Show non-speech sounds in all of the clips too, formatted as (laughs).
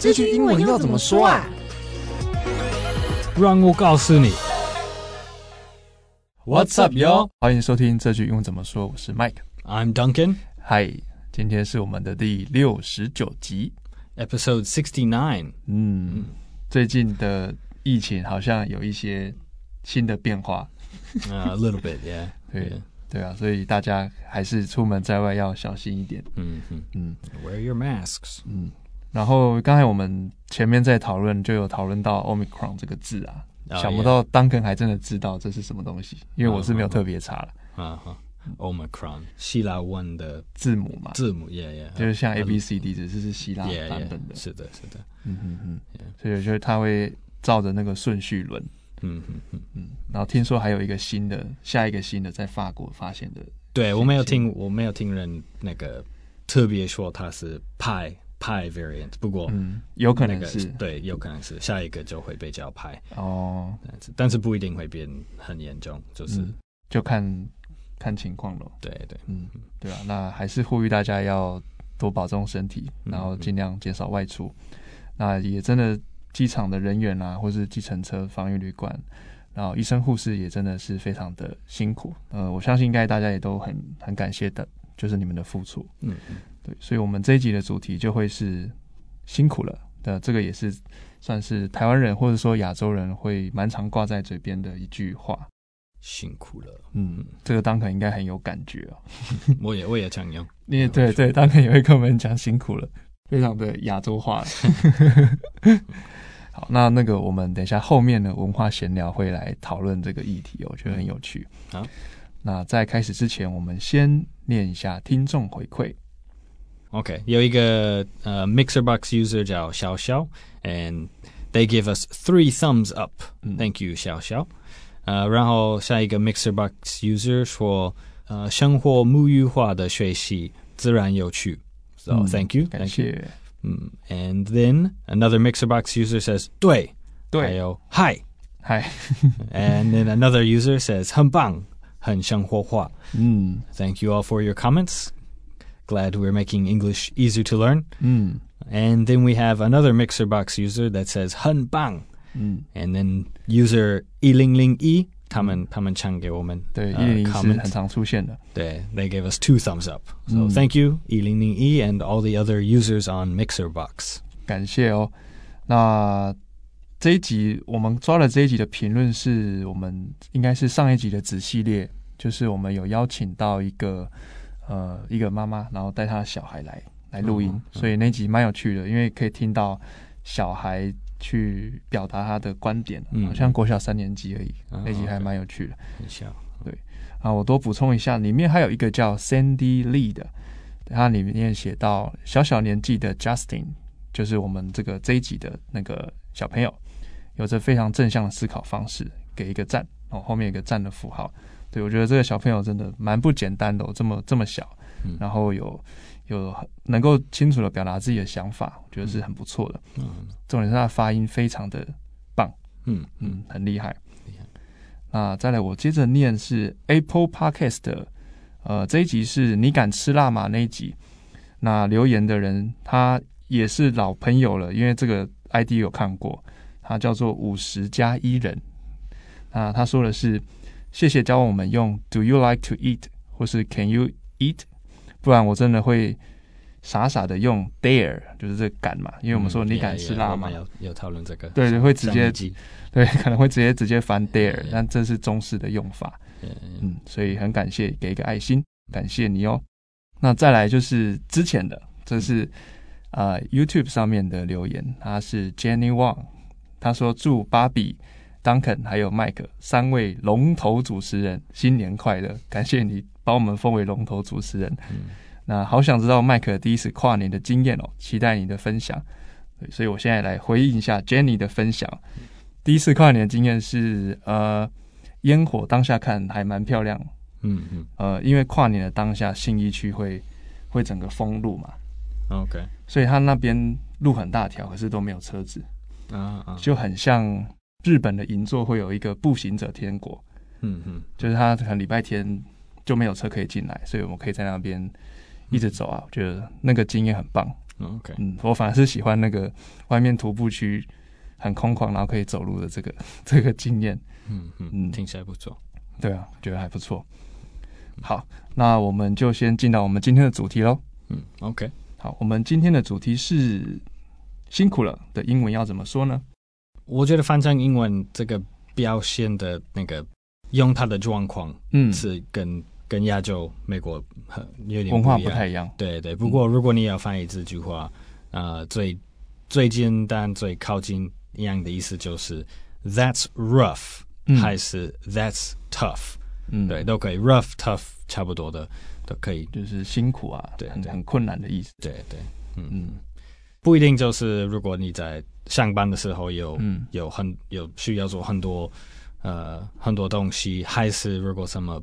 这句英文要怎么说啊？让我告诉你。What's up, y'all？欢迎收听这句英文怎么说。我是 Mike，I'm Duncan。嗨，今天是我们的第六十九集，Episode sixty nine。嗯，最近的疫情好像有一些新的变化。(laughs) A little bit, yeah。对对啊，所以大家还是出门在外要小心一点。嗯嗯嗯，Wear your masks。嗯。然后刚才我们前面在讨论，就有讨论到 Omicron 这个字啊，oh, 想不到 Duncan 还真的知道这是什么东西，因为我是没有特别查了。啊哈，Omicron 希腊文的字母嘛，字母，yeah yeah，就是像 A B C D，只是是希腊版本的。是的，是的，嗯嗯嗯，所以我觉得他会照着那个顺序轮。嗯嗯嗯嗯。然后听说还有一个新的，下一个新的在法国发现的。对，我没有听，我没有听人那个特别说它是派。派 variant，不过嗯，有可能是对，有可能是下一个就会被叫派哦，但是但是不一定会变很严重，就是就看看情况咯。对对，嗯，对啊，那还是呼吁大家要多保重身体，然后尽量减少外出。那也真的机场的人员啊，或是计程车、防疫旅馆，然后医生护士也真的是非常的辛苦。呃，我相信应该大家也都很很感谢的，就是你们的付出。嗯。对，所以，我们这一集的主题就会是辛苦了的。这个也是算是台湾人或者说亚洲人会蛮常挂在嘴边的一句话。辛苦了，嗯，这个 Duncan 应该很有感觉哦。(laughs) 我也我也常用，(laughs) 你也对对，Duncan 也会跟我们讲辛苦了，非常的亚洲化。(laughs) 好，那那个我们等一下后面的文化闲聊会来讨论这个议题，我觉得很有趣。好，那在开始之前，我们先念一下听众回馈。OK，有一个呃、uh, MixerBox user 叫小小，and they give us three thumbs up、嗯。Thank you，小小。呃，然后下一个 MixerBox user 说，呃，生活母语化的学习自然有趣。So、嗯、thank you，感谢。嗯，and then another MixerBox user says，对，对，还有 Hi，Hi。 (laughs) Hi. and then another user says，很棒，很生活化。嗯，Thank you all for your comments。 Glad we're making English easier to learn. Mm. And then we have another MixerBox user that says 很棒. Mm. And then user 一零零一，他们他们常给我们对一零零一是很常出现的。对，they gave us two thumbs up. So thank you 一零零一 and all the other users on MixerBox. 感谢哦。那这一集我们抓了这一集的评论，是我们应该是上一集的子系列，就是我们有邀请到一个。 呃，一个妈妈，然后带她的小孩来来录音，所以那集蛮有趣的，因为可以听到小孩去表达他的观点，嗯、好像国小三年级而已，嗯、那集还蛮有趣的。很像，对。啊，我多补充一下，里面还有一个叫 Sandy Lee 的，它里面写到小小年纪的 Justin，就是我们这个这一集的那个小朋友，有着非常正向的思考方式，给一个赞哦，后面有一个赞的符号。对，我觉得这个小朋友真的蛮不简单的哦，这么这么小，嗯、然后有有能够清楚的表达自己的想法，我觉得是很不错的。嗯，重点是他的发音非常的棒，嗯嗯，很厉害。厉害。那再来，我接着念是 Apple Podcast 的，呃，这一集是你敢吃辣吗？那一集，那留言的人他也是老朋友了，因为这个 ID 有看过，他叫做五十加一人，那他说的是。谢谢教我们用 Do you like to eat 或是 Can you eat，不然我真的会傻傻的用 Dare，就是这个敢嘛，因为我们说你敢吃辣吗？有有讨论这个，对对，会直接 (laughs) 对，可能会直接直接翻 Dare，但这是中式的用法，嗯，所以很感谢，给一个爱心，感谢你哦。那再来就是之前的，这是啊、呃、YouTube 上面的留言，他是 Jenny Wang，他说祝芭比。Duncan 还有 Mike 三位龙头主持人，新年快乐！感谢你把我们封为龙头主持人。嗯、那好想知道 Mike 第一次跨年的经验哦，期待你的分享。所以我现在来回应一下 Jenny 的分享。第一次跨年的经验是，呃，烟火当下看还蛮漂亮。嗯嗯。呃，因为跨年的当下，信义区会会整个封路嘛。OK。所以他那边路很大条，可是都没有车子。啊啊。就很像。日本的银座会有一个步行者天国，嗯嗯，就是他可能礼拜天就没有车可以进来，所以我们可以在那边一直走啊。我觉得那个经验很棒。OK，嗯，我反而是喜欢那个外面徒步区很空旷，然后可以走路的这个 (laughs) 这个经验。嗯嗯，听起来不错。对啊，觉得还不错。好，那我们就先进到我们今天的主题喽。嗯，OK。好，我们今天的主题是辛苦了的英文要怎么说呢？我觉得翻成英文这个表现的那个用它的状况，嗯，是跟跟亚洲、美国很有点文化不太一样。对对，不过如果你要翻译这句话，呃，最最简单、最靠近一样的意思就是 That's rough，还是 That's tough。嗯，对，都可以，rough tough 差不多的都可以，就是辛苦啊，对，很很困难的意思。对对，嗯。嗯，不一定就是如果你在上班的时候有、嗯、有很有需要做很多呃很多东西，还是如果什么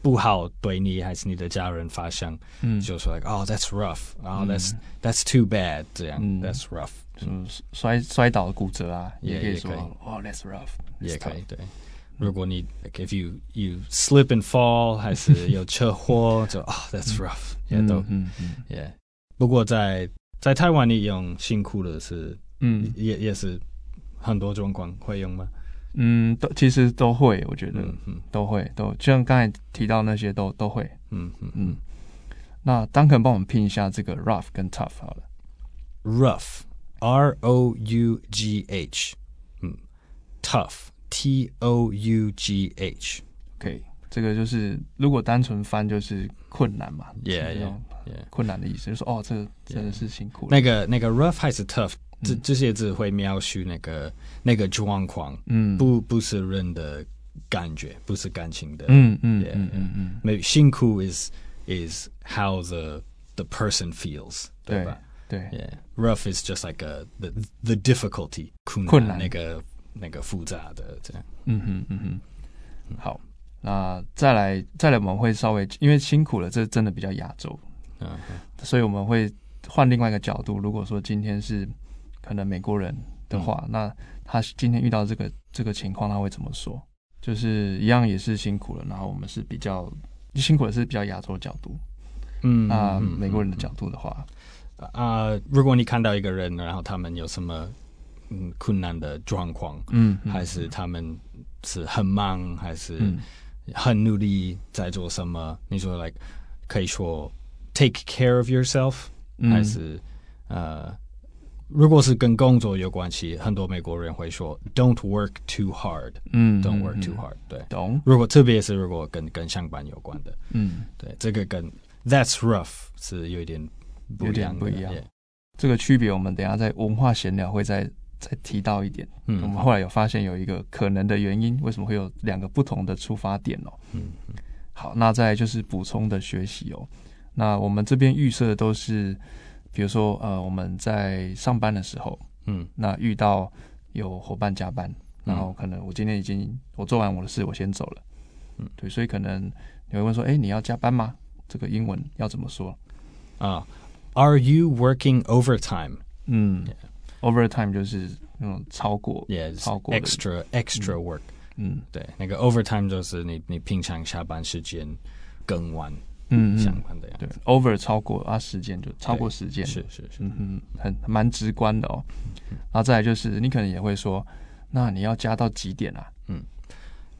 不好对你还是你的家人发生，嗯，就说 like oh that's rough，然后 that's、嗯、that's too bad 这样、嗯、，that's rough，嗯，摔摔倒骨折啊，也可以说哦 that's rough，也可以对。如果你 like if you you slip and fall，还是有车祸，就啊、oh,，that's (laughs) rough，也都嗯嗯，yeah。不过在 在台湾，你用辛苦的是，嗯，也也是很多状况会用吗？嗯，都其实都会，我觉得，嗯，嗯。都会，都就像刚才提到那些都都会，嗯嗯嗯。那 Duncan 帮我们拼一下这个 rough 跟 tough 好了，rough，R O U G H，嗯，tough。T O U G H，OK，这个就是如果单纯翻就是困难嘛，Yeah yeah yeah，困难的意思就是说哦，这个真的是辛苦。那个那个 rough 还是 tough，这这些字会描述那个那个状况，嗯，不不是人的感觉，不是感情的，嗯嗯嗯嗯嗯，maybe 辛苦 is is how the the person feels，对吧？对，Yeah，rough is just like a the the difficulty，困难。那个。那个复杂的这样，嗯哼嗯哼，好，那再来再来，我们会稍微因为辛苦了，这真的比较亚洲，嗯哼，所以我们会换另外一个角度。如果说今天是可能美国人的话，嗯、那他今天遇到这个这个情况，他会怎么说？就是一样也是辛苦了，然后我们是比较辛苦的是比较亚洲角度，嗯，那美国人的角度的话，啊、呃，如果你看到一个人，然后他们有什么？嗯，困难的状况，嗯，还是他们是很忙，还是很努力在做什么？你说，like 可以说 take care of yourself，还是呃，如果是跟工作有关系，很多美国人会说 don't work too hard，嗯，don't work too hard，对，懂。如果特别是如果跟跟上班有关的，嗯，对，这个跟 that's rough 是有一点不一样，不一样。这个区别，我们等下在文化闲聊会再。再提到一点，嗯，我们后来有发现有一个可能的原因，为什么会有两个不同的出发点哦？嗯，好，那再就是补充的学习哦。那我们这边预设的都是，比如说呃，我们在上班的时候，嗯，那遇到有伙伴加班，然后可能我今天已经我做完我的事，我先走了，嗯，对，所以可能你会问说，哎，你要加班吗？这个英文要怎么说啊？Are you working overtime？嗯。Overtime 就是那种超过，yeah, 超过 extra extra work，嗯，对，那个 overtime 就是你你平常下班时间更晚，嗯，相关的样子，对，over 超过啊时间就超过时间，是是是，嗯嗯，很蛮直观的哦。然后再来就是你可能也会说，那你要加到几点啊？嗯，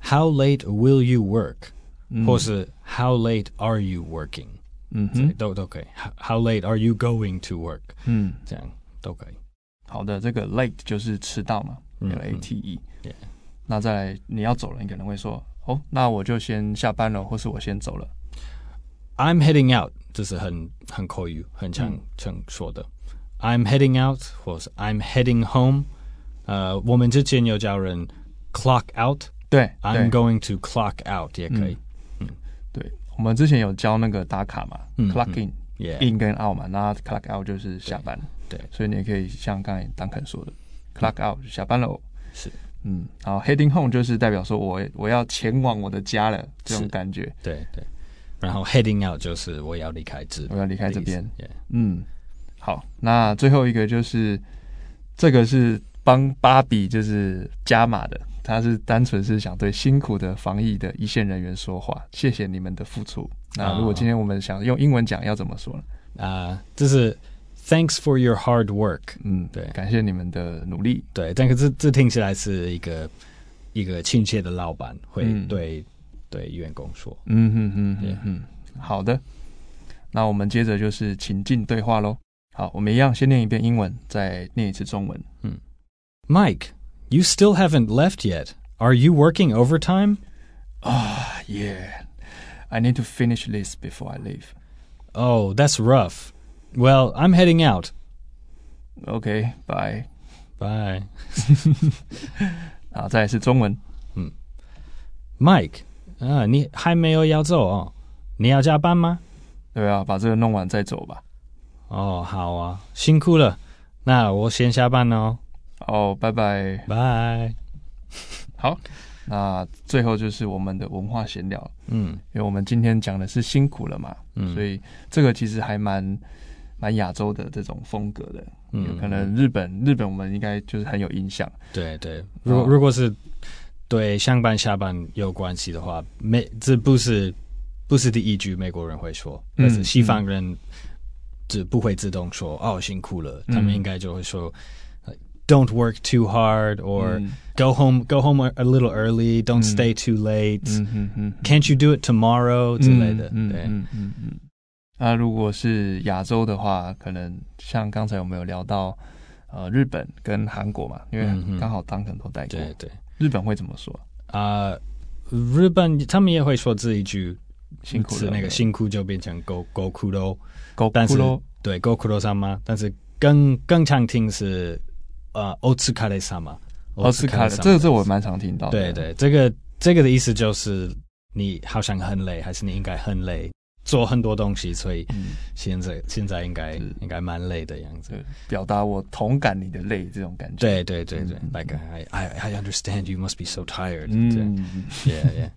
How late will you work？或是 How late are you working？嗯哼，都都可以。How late are you going to work？嗯，这样都可以。 好的，这个 late 就是迟到嘛，L A T E。Yeah. 那再来你要走了，你可能会说，哦，那我就先下班了，或是我先走了。I'm heading out，这是很很口语，很常常说的。I'm heading out，或是 I'm heading home。呃，我们之前有教人 clock out，对，I'm going to clock out 也可以。嗯，对，我们之前有教那个打卡嘛，clock in，in 跟 out 嘛，那 clock out 就是下班。对，所以你也可以像刚才 Duncan 说的、嗯、，clock out 下班喽，是，嗯，然后 heading home 就是代表说我我要前往我的家了，这种感觉。对对，然后 heading out 就是我要离开这，我要离开这边。嗯，好，那最后一个就是这个是帮芭比就是加码的，他是单纯是想对辛苦的防疫的一线人员说话，谢谢你们的付出。那如果今天我们想用英文讲，要怎么说呢？啊、呃，这是。Thanks for your hard work。嗯，对，感谢你们的努力。对，但可是这听起来是一个一个亲切的老板会对、嗯、对员工说。嗯哼哼哼哼，好的。那我们接着就是情境对话喽。好，我们一样先念一遍英文，再念一次中文。嗯，Mike, you still haven't left yet. Are you working overtime? Ah, yeah. I need to finish this before I leave. Oh, that's rough. Well, I'm heading out. Okay, bye. Bye. (laughs) 好，再来是中文。嗯，Mike，啊，你还没有要走哦？你要加班吗？对啊，把这个弄完再走吧。哦，好啊，辛苦了。那我先下班了哦。哦，拜拜。拜。好，那最后就是我们的文化闲聊。嗯，因为我们今天讲的是辛苦了嘛，嗯，所以这个其实还蛮。蛮亚洲的这种风格的，嗯，可能日本日本我们应该就是很有印象。对对，如果如果是对上班下班有关系的话，美这不是不是第一句美国人会说，但是西方人就不会自动说、嗯、哦辛苦了，他们应该就会说、嗯、Don't work too hard or、嗯、Go home go home a little early Don't stay too late、Can't you do it tomorrow、嗯、之类的，嗯、对。嗯嗯嗯那如果是亚洲的话，可能像刚才我们有聊到，呃，日本跟韩国嘛，因为刚好当很多代过。对对，日本会怎么说啊、呃？日本他们也会说这一句，辛苦是那个辛苦就变成ごご苦労，但是对ご苦労様，但是更更常听是呃お疲れ様，お疲れ様，这个这我蛮常听到。对对，这个这个的意思就是你好像很累，还是你应该很累。 做很多东西，所以现在、嗯、现在应该应该蛮累的样子。表达我同感你的累这种感觉。对对对对、嗯、，Like I I I understand you must be so tired。嗯，Yeah Yeah。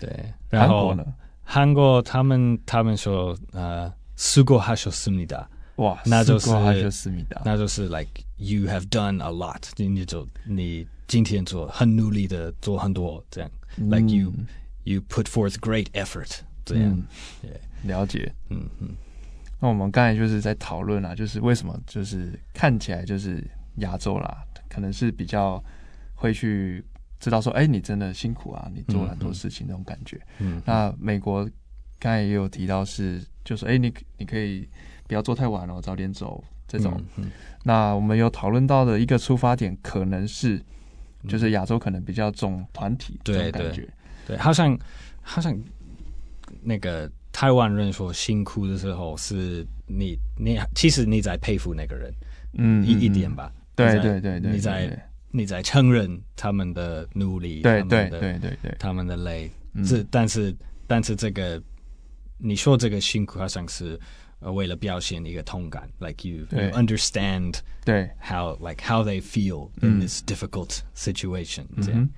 对，然后韩国呢？韩国他们他们说呃，수고하셨습니다。哇，那就是수고하셨습니다。那就是 Like you have done a lot。你就你今天做很努力的做很多这样。嗯、like you you put forth great effort。 这样。了解，嗯嗯，那我们刚才就是在讨论啊，就是为什么就是看起来就是亚洲啦，可能是比较会去知道说，哎、欸，你真的辛苦啊，你做了很多事情那种感觉。嗯，嗯，那美国刚才也有提到是，就是哎、欸，你你可以不要做太晚哦，早点走这种。嗯，嗯，那我们有讨论到的一个出发点，可能是就是亚洲可能比较重团体这种感觉，对，好像好像那个。台湾人说辛苦的时候，是你你其实你在佩服那个人，嗯，一一点吧，对对对对，你在你在承认他们的努力，对对对对对，他们的累，这但是但是这个你说这个辛苦好像是呃为了表现一个同感，like you you understand 对。how like how they feel in this difficult situation，这样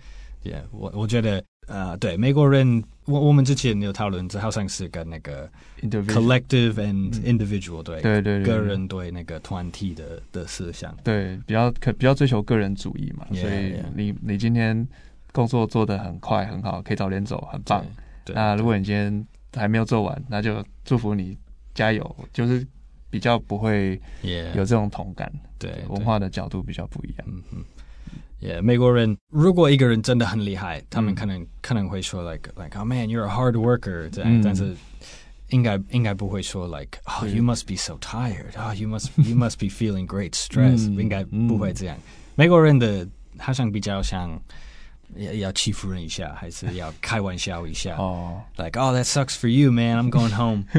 ，yeah，我我觉得。呃，对，美国人，我我们之前有讨论，这好像是跟那个 collective and individual，对，对对，个人对那个团体的的思想，对，比较可比较追求个人主义嘛，所以你你今天工作做得很快很好，可以早点走，很棒。那如果你今天还没有做完，那就祝福你加油，就是比较不会有这种同感，对，文化的角度比较不一样，嗯嗯。Yeah, 美国人如果一个人真的很厉害，他们可能、嗯、可能会说 like like oh man you're a hard worker 这样，嗯、但是应该应该不会说 like oh you must be so tired oh you must you must be feeling great stress、嗯、应该不会这样。嗯、美国人的好像比较像要要欺负人一下，还是要开玩笑一下哦，like (laughs) oh that sucks for you man I'm going home (laughs)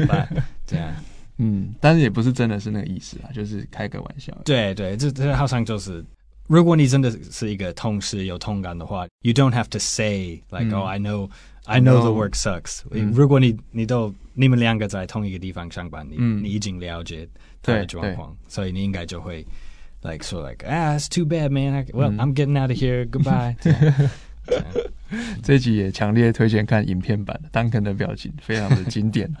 这样，嗯，但是也不是真的是那个意思啊，就是开个玩笑。对对，这这好像就是。 如果你真的是一个同事有同感的话，you don't have to say like、嗯、oh I know I know the work sucks、嗯。如果你你都你们两个在同一个地方上班，你、嗯、你已经了解他的状况，所以你应该就会 like 说 like ah it's too bad man I, well、嗯、I'm getting out of here goodbye 这。(laughs) (laughs) 这一集也强烈推荐看影片版，Duncan 的表情非常的经典。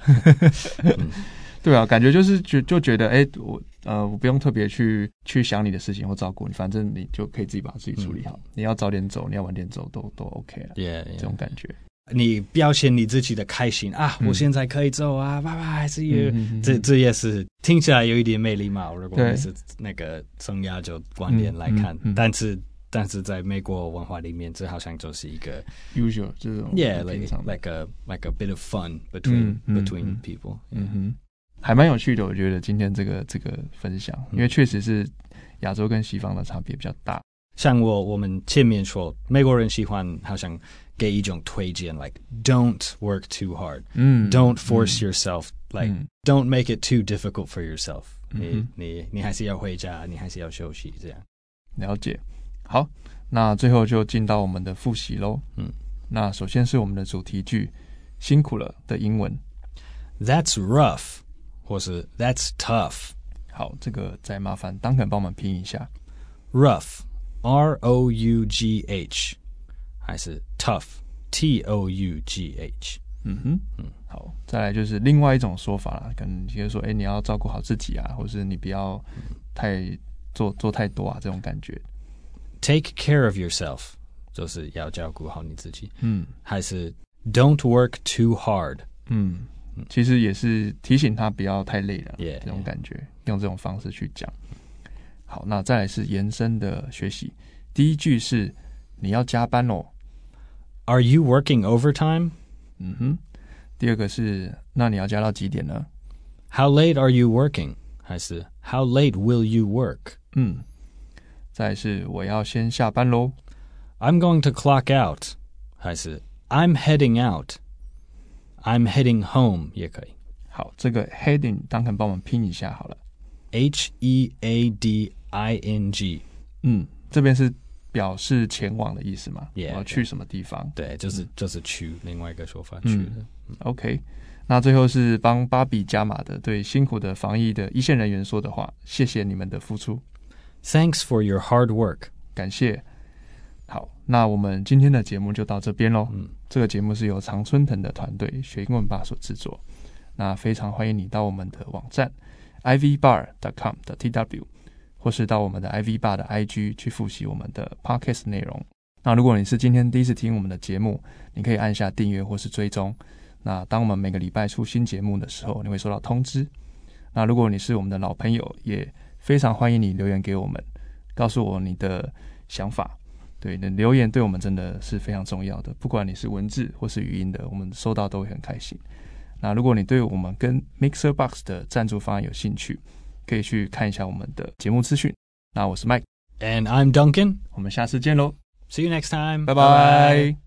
嗯 (laughs) 对啊，感觉就是觉就觉得，哎，我呃，我不用特别去去想你的事情或照顾你，反正你就可以自己把自己处理好。嗯、你要早点走，你要晚点走，都都 OK 了。Yeah, yeah. 这种感觉。你表现你自己的开心啊，我现在可以走啊，拜拜，see you。这这也是听起来有一点没礼貌。如果你是那个从亚就观点来看，但是但是在美国文化里面，这好像就是一个 usual 这种，yeah，like like a like a bit of fun between between people。嗯哼，还蛮有趣的，我觉得今天这个这个分享，因为确实是亚洲跟西方的差别比较大。像我我们前面说，美国人喜欢好像。给一种推荐，like don't work too hard，嗯，don't force yourself，like don't make it too difficult for yourself。你你你还是要回家，你还是要休息，这样。了解。好，那最后就进到我们的复习喽。嗯，那首先是我们的主题句，辛苦了的英文，That's rough，或是 That's tough。好，这个再麻烦 Duncan 帮我们拼一下，rough，R O U G H。还是 tough，T O U G H。嗯哼，嗯，好，再来就是另外一种说法啦，可能就是说，哎，你要照顾好自己啊，或是你不要太做做太多啊，这种感觉。Take care of yourself，就是要照顾好你自己。嗯，还是 Don't work too hard。嗯，其实也是提醒他不要太累了，yeah, 这种感觉.用这种方式去讲。好，那再来是延伸的学习，第一句是你要加班哦。Are you working overtime？嗯哼，第二个是，那你要加到几点呢？How late are you working？还是 How late will you work？嗯，再是我要先下班喽。I'm going to clock out。还是 I'm heading out？I'm heading home 也可以。好，这个 heading 当肯帮我们拼一下好了。H E A D I N G。嗯，这边是。表示前往的意思吗？Yeah, 我要去什么地方？对，就是、嗯、就是去另外一个说法去 OK，那最后是帮芭比加码的，对辛苦的防疫的一线人员说的话：谢谢你们的付出。Thanks for your hard work，感谢。好，那我们今天的节目就到这边喽。嗯，这个节目是由常春藤的团队学英文吧所制作。那非常欢迎你到我们的网站 ivbar.com 的 tw。或是到我们的 ivbar 的 IG 去复习我们的 Podcast 内容。那如果你是今天第一次听我们的节目，你可以按下订阅或是追踪。那当我们每个礼拜出新节目的时候，你会收到通知。那如果你是我们的老朋友，也非常欢迎你留言给我们，告诉我你的想法。对，留言对我们真的是非常重要的，不管你是文字或是语音的，我们收到都会很开心。那如果你对我们跟 Mixer Box 的赞助方案有兴趣，可以去看一下我们的节目资讯。那我是 Mike，and I'm Duncan。我们下次见喽，See you next time，拜拜。